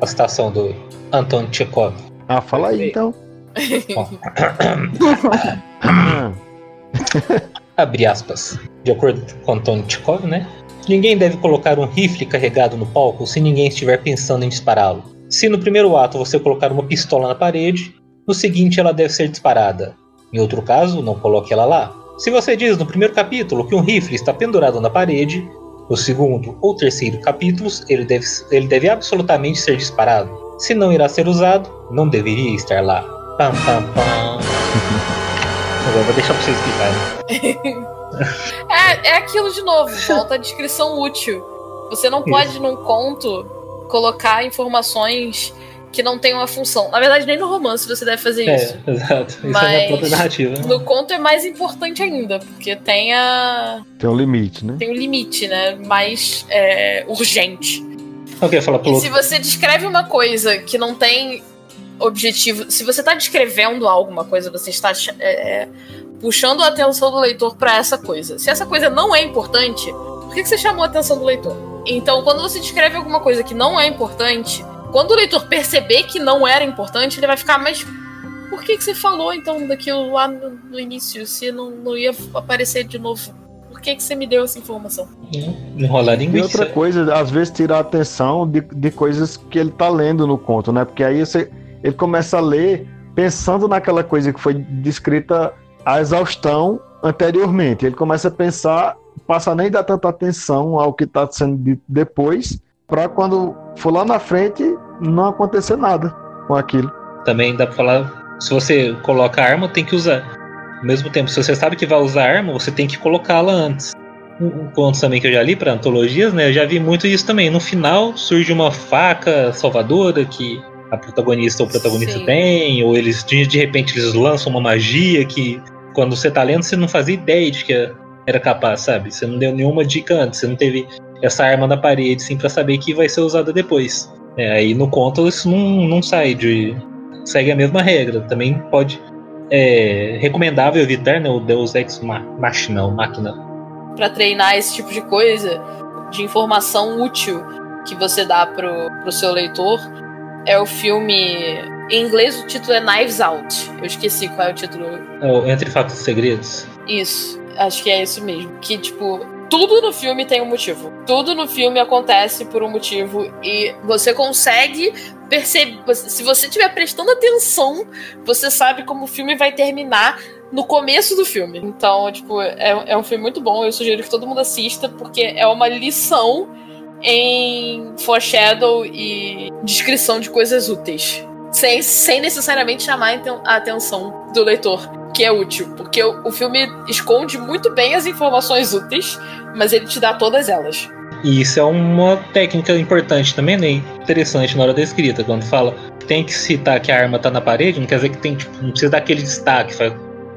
a citação do Anton Chekhov. Ah, fala aí então. <laughs> <coughs> Abre aspas. De acordo com Antônio Tchikov, né? Ninguém deve colocar um rifle carregado no palco se ninguém estiver pensando em dispará-lo. Se no primeiro ato você colocar uma pistola na parede, no seguinte ela deve ser disparada. Em outro caso, não coloque ela lá. Se você diz no primeiro capítulo que um rifle está pendurado na parede, no segundo ou terceiro capítulos ele deve, ele deve absolutamente ser disparado. Se não irá ser usado, não deveria estar lá. Pam, pam, pam. <laughs> Agora vou deixar pra vocês explicarem. <laughs> É, é aquilo de novo, volta a descrição útil. Você não pode, num conto, colocar informações que não têm uma função. Na verdade, nem no romance você deve fazer isso. É, exato. Isso é Mas- na própria narrativa. No conto é mais importante ainda, porque tem a. Tem um limite, né? tem um limite, né? Mais é, urgente. Eu queria falar pelo E se você descreve uma coisa que não tem objetivo. Se você está descrevendo alguma coisa, você está é, é, puxando a atenção do leitor para essa coisa. Se essa coisa não é importante, por que, que você chamou a atenção do leitor? Então, quando você descreve alguma coisa que não é importante, quando o leitor perceber que não era importante, ele vai ficar, mas por que, que você falou então daquilo lá no, no início, se não, não ia aparecer de novo? Por que, que você me deu essa informação? enrolar E linguiça. outra coisa, às vezes tirar a atenção de, de coisas que ele tá lendo no conto, né? Porque aí você, ele começa a ler pensando naquela coisa que foi descrita à exaustão anteriormente. Ele começa a pensar, passa nem dar tanta atenção ao que está sendo dito depois, para quando for lá na frente não acontecer nada com aquilo. Também dá pra falar. Se você coloca a arma, tem que usar. Ao mesmo tempo, se você sabe que vai usar a arma, você tem que colocá-la antes. contos também que eu já li para antologias, né? Eu já vi muito isso também. No final surge uma faca salvadora que a protagonista ou o protagonista Sim. tem, ou eles de, de repente eles lançam uma magia que quando você tá lendo você não fazia ideia de que era capaz, sabe? Você não deu nenhuma dica antes, você não teve essa arma na parede, sim, para saber que vai ser usada depois. É, aí no conto isso não, não sai de. segue a mesma regra. Também pode. É recomendável evitar né, o Deus Ex Machina, máquina. Para treinar esse tipo de coisa, de informação útil que você dá pro, pro seu leitor, é o filme. Em inglês o título é Knives Out. Eu esqueci qual é o título. É o Entre Fatos e Segredos. Isso, acho que é isso mesmo. Que, tipo, tudo no filme tem um motivo. Tudo no filme acontece por um motivo e você consegue perceber. Se você estiver prestando atenção, você sabe como o filme vai terminar no começo do filme. Então, tipo, é, é um filme muito bom. Eu sugiro que todo mundo assista, porque é uma lição em foreshadow e descrição de coisas úteis. Sem, sem necessariamente chamar a atenção do leitor que é útil, porque o, o filme esconde muito bem as informações úteis, mas ele te dá todas elas. E isso é uma técnica importante também, né? Interessante na hora da escrita, quando fala tem que citar que a arma tá na parede, não quer dizer que tem, tipo, não precisa dar aquele destaque, faz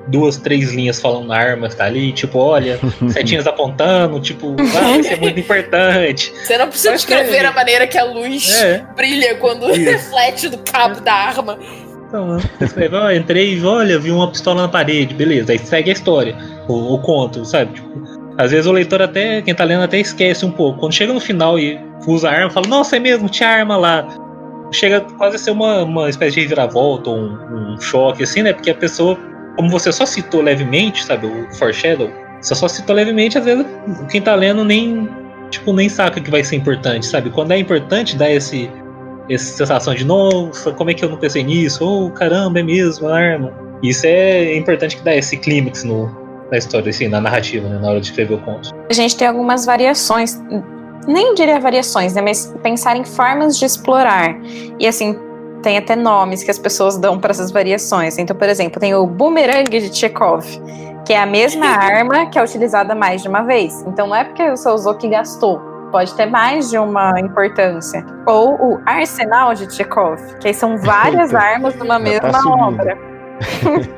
duas, três linhas falando a arma tá ali, tipo, olha, <laughs> setinhas apontando, tipo, ah, isso é muito importante. <laughs> Você não precisa descrever a maneira que a luz é. brilha quando isso. reflete do cabo da arma. Então, escreve, ó, entrei e olha, vi uma pistola na parede, beleza, aí segue a história, o, o conto, sabe? Tipo, às vezes o leitor até, quem tá lendo até esquece um pouco. Quando chega no final e usa a arma, fala, nossa, é mesmo, tinha arma lá. Chega quase a ser uma, uma espécie de reviravolta, um, um choque, assim, né? Porque a pessoa, como você só citou levemente, sabe, o foreshadow, você só citou levemente, às vezes quem tá lendo nem, tipo, nem saca que vai ser importante, sabe? Quando é importante, dá esse essa sensação de nossa, como é que eu não pensei nisso? Oh, caramba, é mesmo, a arma. Isso é importante que dá esse clímax no, na história, assim, na narrativa, né, na hora de escrever o conto. A gente tem algumas variações, nem diria variações, né, mas pensar em formas de explorar. E assim, tem até nomes que as pessoas dão para essas variações. Então, por exemplo, tem o boomerang de Chekhov, que é a mesma <laughs> arma que é utilizada mais de uma vez. Então, não é porque você usou que gastou pode ter mais de uma importância. Ou o arsenal de Chekhov, que são várias <laughs> armas numa mesma tá obra. <laughs>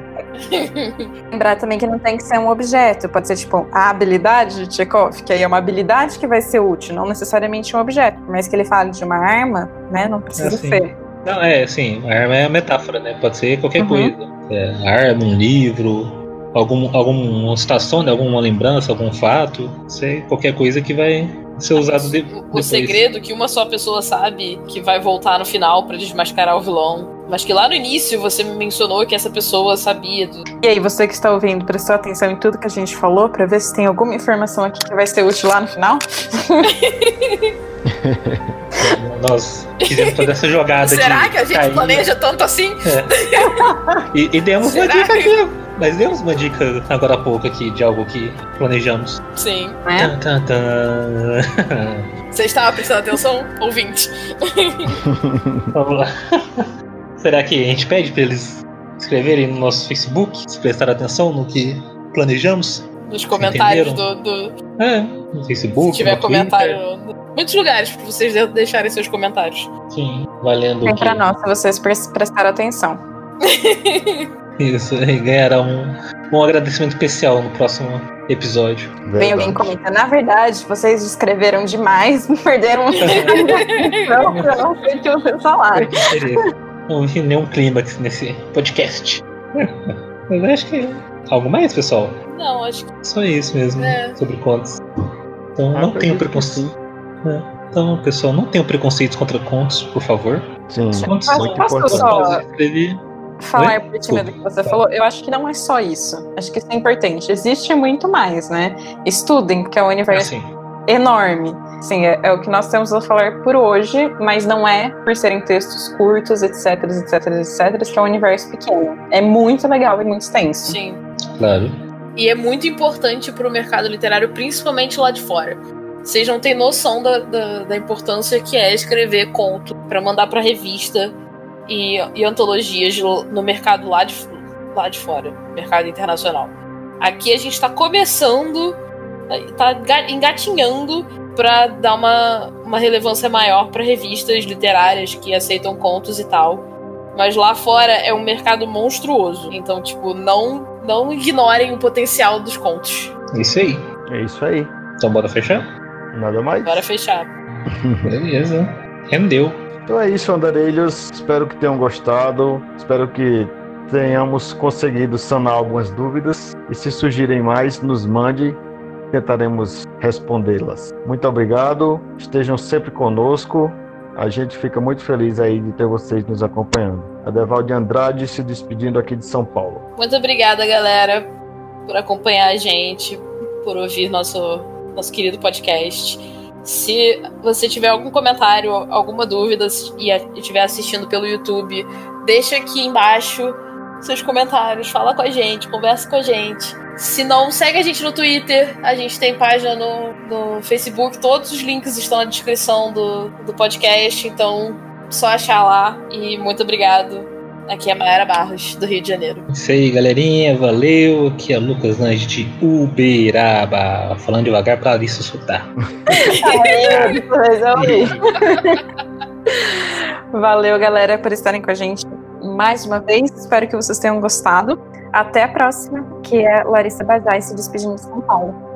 Lembrar também que não tem que ser um objeto, pode ser tipo a habilidade de Chekhov, que aí é uma habilidade que vai ser útil, não necessariamente um objeto. Por mais que ele fale de uma arma, né, não precisa é assim. ser. Não, é assim, a arma é a metáfora, né? Pode ser qualquer uhum. coisa. É, arma, um livro, algum, alguma situação, né? alguma lembrança, algum fato, sei, qualquer coisa que vai ser usado de, o, o segredo que uma só pessoa sabe que vai voltar no final para desmascarar o vilão. Mas que lá no início você me mencionou que essa pessoa sabia. Do... E aí, você que está ouvindo, prestou atenção em tudo que a gente falou para ver se tem alguma informação aqui que vai ser útil lá no final? <laughs> Nós quisemos fazer essa jogada. Será que a gente cair. planeja tanto assim? É. <laughs> E, e demos Será uma dica aqui. Mas demos uma dica agora há pouco aqui de algo que planejamos. Sim. É? Tan, tan, tan. <laughs> Você estava prestando atenção, ouvinte? <laughs> Vamos lá. <laughs> Será que a gente pede para eles escreverem no nosso Facebook, se prestar atenção no que planejamos? Nos comentários do, do, É, no Facebook. Se tiver comentário. Muitos lugares para vocês deixarem seus comentários. Sim, valendo. Vem para nós, se vocês prestaram atenção. Isso, <laughs> e ganhará um, um agradecimento especial no próximo episódio. Vem alguém comenta. Na verdade, vocês escreveram demais, <laughs> perderam um <laughs> não sei o seu salário. Não vi nenhum clímax nesse podcast. Mas acho que. Algo mais, pessoal? Não, acho que. Só isso mesmo, é. sobre contos. Então ah, não tenho preconceito. É. Então, pessoal, não tenham preconceitos contra contos, por favor. Sim, contos são muito importantes falar por cima do que você falou, eu acho que não é só isso. Acho que isso é importante. Existe muito mais, né? Estudem, porque é um universo assim. enorme. Sim, é, é, o que nós temos a falar por hoje, mas não é por serem textos curtos, etc, etc, etc, que é um universo pequeno. É muito legal e muito extenso. Sim. Claro. E é muito importante para o mercado literário, principalmente lá de fora. Vocês não têm noção da, da, da importância que é escrever conto para mandar para revista, e, e antologias no mercado lá de, lá de fora, mercado internacional. Aqui a gente está começando tá engatinhando para dar uma, uma relevância maior para revistas literárias que aceitam contos e tal. Mas lá fora é um mercado monstruoso. Então, tipo, não, não ignorem o potencial dos contos. Isso aí. É isso aí. Então bora fechar? Nada mais. Bora fechar. Beleza. Rendeu. Então é isso, andarilhos. Espero que tenham gostado. Espero que tenhamos conseguido sanar algumas dúvidas. E se surgirem mais, nos mande. Tentaremos respondê-las. Muito obrigado. Estejam sempre conosco. A gente fica muito feliz aí de ter vocês nos acompanhando. Adeval de Andrade se despedindo aqui de São Paulo. Muito obrigada, galera, por acompanhar a gente, por ouvir nosso, nosso querido podcast. Se você tiver algum comentário, alguma dúvida e estiver assistindo pelo YouTube, deixa aqui embaixo seus comentários, fala com a gente, conversa com a gente. Se não, segue a gente no Twitter, a gente tem página no, no Facebook, todos os links estão na descrição do, do podcast, então só achar lá. E muito obrigado. Aqui é a Mayara Barros, do Rio de Janeiro. Isso aí, galerinha, valeu. Aqui é Lucas Lange de Uberaba, falando devagar para isso soltar. Valeu, galera, por estarem com a gente mais uma vez. Espero que vocês tenham gostado. Até a próxima, que é Larissa Bazai se despedindo de São Paulo.